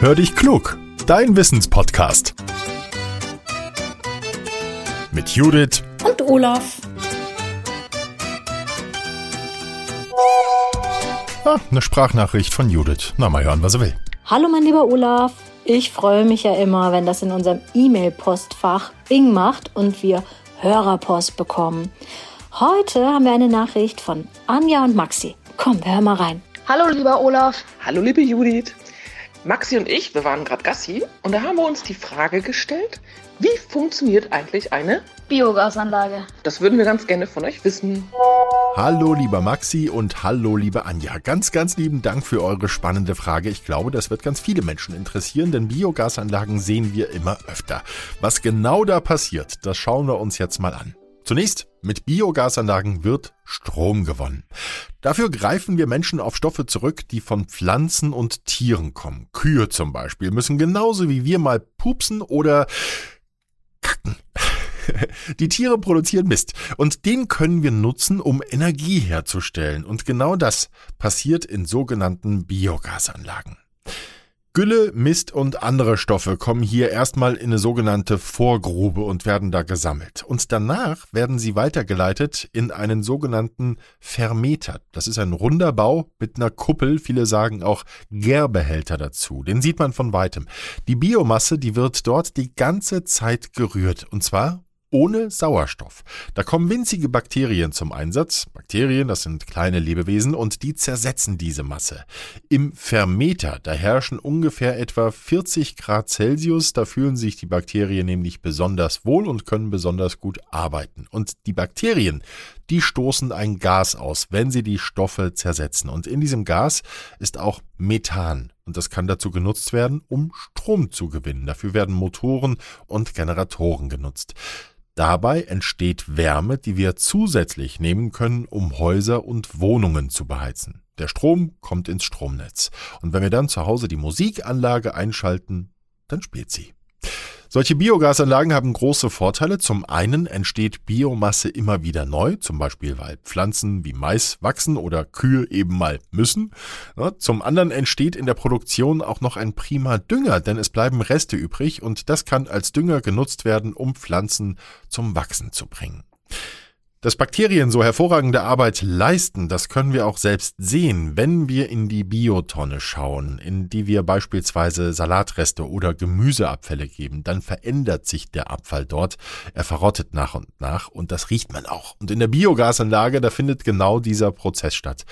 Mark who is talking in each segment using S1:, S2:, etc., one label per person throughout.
S1: Hör dich klug, dein Wissenspodcast. Mit Judith
S2: und Olaf.
S1: Ah, eine Sprachnachricht von Judith. Na, mal hören, was er will.
S2: Hallo, mein lieber Olaf. Ich freue mich ja immer, wenn das in unserem E-Mail-Postfach Bing macht und wir Hörerpost bekommen. Heute haben wir eine Nachricht von Anja und Maxi. Komm, wir hören mal rein.
S3: Hallo, lieber Olaf.
S4: Hallo, liebe Judith. Maxi und ich, wir waren gerade Gassi und da haben wir uns die Frage gestellt, wie funktioniert eigentlich eine
S3: Biogasanlage?
S4: Das würden wir ganz gerne von euch wissen.
S1: Hallo lieber Maxi und hallo liebe Anja. Ganz, ganz lieben Dank für eure spannende Frage. Ich glaube, das wird ganz viele Menschen interessieren, denn Biogasanlagen sehen wir immer öfter. Was genau da passiert, das schauen wir uns jetzt mal an. Zunächst, mit Biogasanlagen wird Strom gewonnen. Dafür greifen wir Menschen auf Stoffe zurück, die von Pflanzen und Tieren kommen. Kühe zum Beispiel müssen genauso wie wir mal pupsen oder kacken. Die Tiere produzieren Mist und den können wir nutzen, um Energie herzustellen. Und genau das passiert in sogenannten Biogasanlagen. Gülle, Mist und andere Stoffe kommen hier erstmal in eine sogenannte Vorgrube und werden da gesammelt. Und danach werden sie weitergeleitet in einen sogenannten Vermeter. Das ist ein runder Bau mit einer Kuppel, viele sagen auch Gärbehälter dazu. Den sieht man von weitem. Die Biomasse, die wird dort die ganze Zeit gerührt. Und zwar ohne Sauerstoff. Da kommen winzige Bakterien zum Einsatz. Bakterien, das sind kleine Lebewesen und die zersetzen diese Masse. Im Vermeter, da herrschen ungefähr etwa 40 Grad Celsius, da fühlen sich die Bakterien nämlich besonders wohl und können besonders gut arbeiten. Und die Bakterien, die stoßen ein Gas aus, wenn sie die Stoffe zersetzen. Und in diesem Gas ist auch Methan. Und das kann dazu genutzt werden, um Strom zu gewinnen. Dafür werden Motoren und Generatoren genutzt. Dabei entsteht Wärme, die wir zusätzlich nehmen können, um Häuser und Wohnungen zu beheizen. Der Strom kommt ins Stromnetz. Und wenn wir dann zu Hause die Musikanlage einschalten, dann spielt sie. Solche Biogasanlagen haben große Vorteile. Zum einen entsteht Biomasse immer wieder neu, zum Beispiel weil Pflanzen wie Mais wachsen oder Kühe eben mal müssen. Zum anderen entsteht in der Produktion auch noch ein prima Dünger, denn es bleiben Reste übrig und das kann als Dünger genutzt werden, um Pflanzen zum Wachsen zu bringen. Dass Bakterien so hervorragende Arbeit leisten, das können wir auch selbst sehen, wenn wir in die Biotonne schauen, in die wir beispielsweise Salatreste oder Gemüseabfälle geben. Dann verändert sich der Abfall dort. Er verrottet nach und nach und das riecht man auch. Und in der Biogasanlage, da findet genau dieser Prozess statt.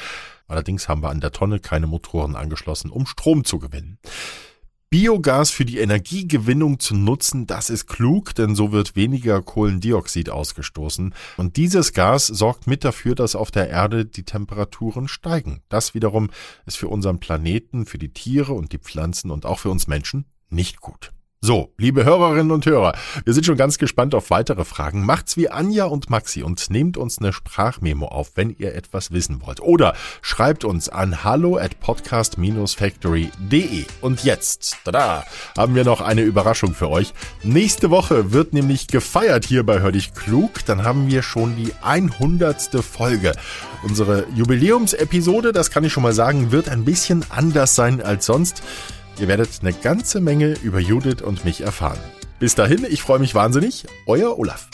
S1: Allerdings haben wir an der Tonne keine Motoren angeschlossen, um Strom zu gewinnen. Biogas für die Energiegewinnung zu nutzen, das ist klug, denn so wird weniger Kohlendioxid ausgestoßen. Und dieses Gas sorgt mit dafür, dass auf der Erde die Temperaturen steigen. Das wiederum ist für unseren Planeten, für die Tiere und die Pflanzen und auch für uns Menschen nicht gut. So, liebe Hörerinnen und Hörer, wir sind schon ganz gespannt auf weitere Fragen. Macht's wie Anja und Maxi und nehmt uns eine Sprachmemo auf, wenn ihr etwas wissen wollt. Oder schreibt uns an hallo at podcast-factory.de. Und jetzt, tada, haben wir noch eine Überraschung für euch. Nächste Woche wird nämlich gefeiert hier bei Hör dich klug. Dann haben wir schon die 100. Folge. Unsere Jubiläumsepisode, das kann ich schon mal sagen, wird ein bisschen anders sein als sonst. Ihr werdet eine ganze Menge über Judith und mich erfahren. Bis dahin, ich freue mich wahnsinnig. Euer Olaf.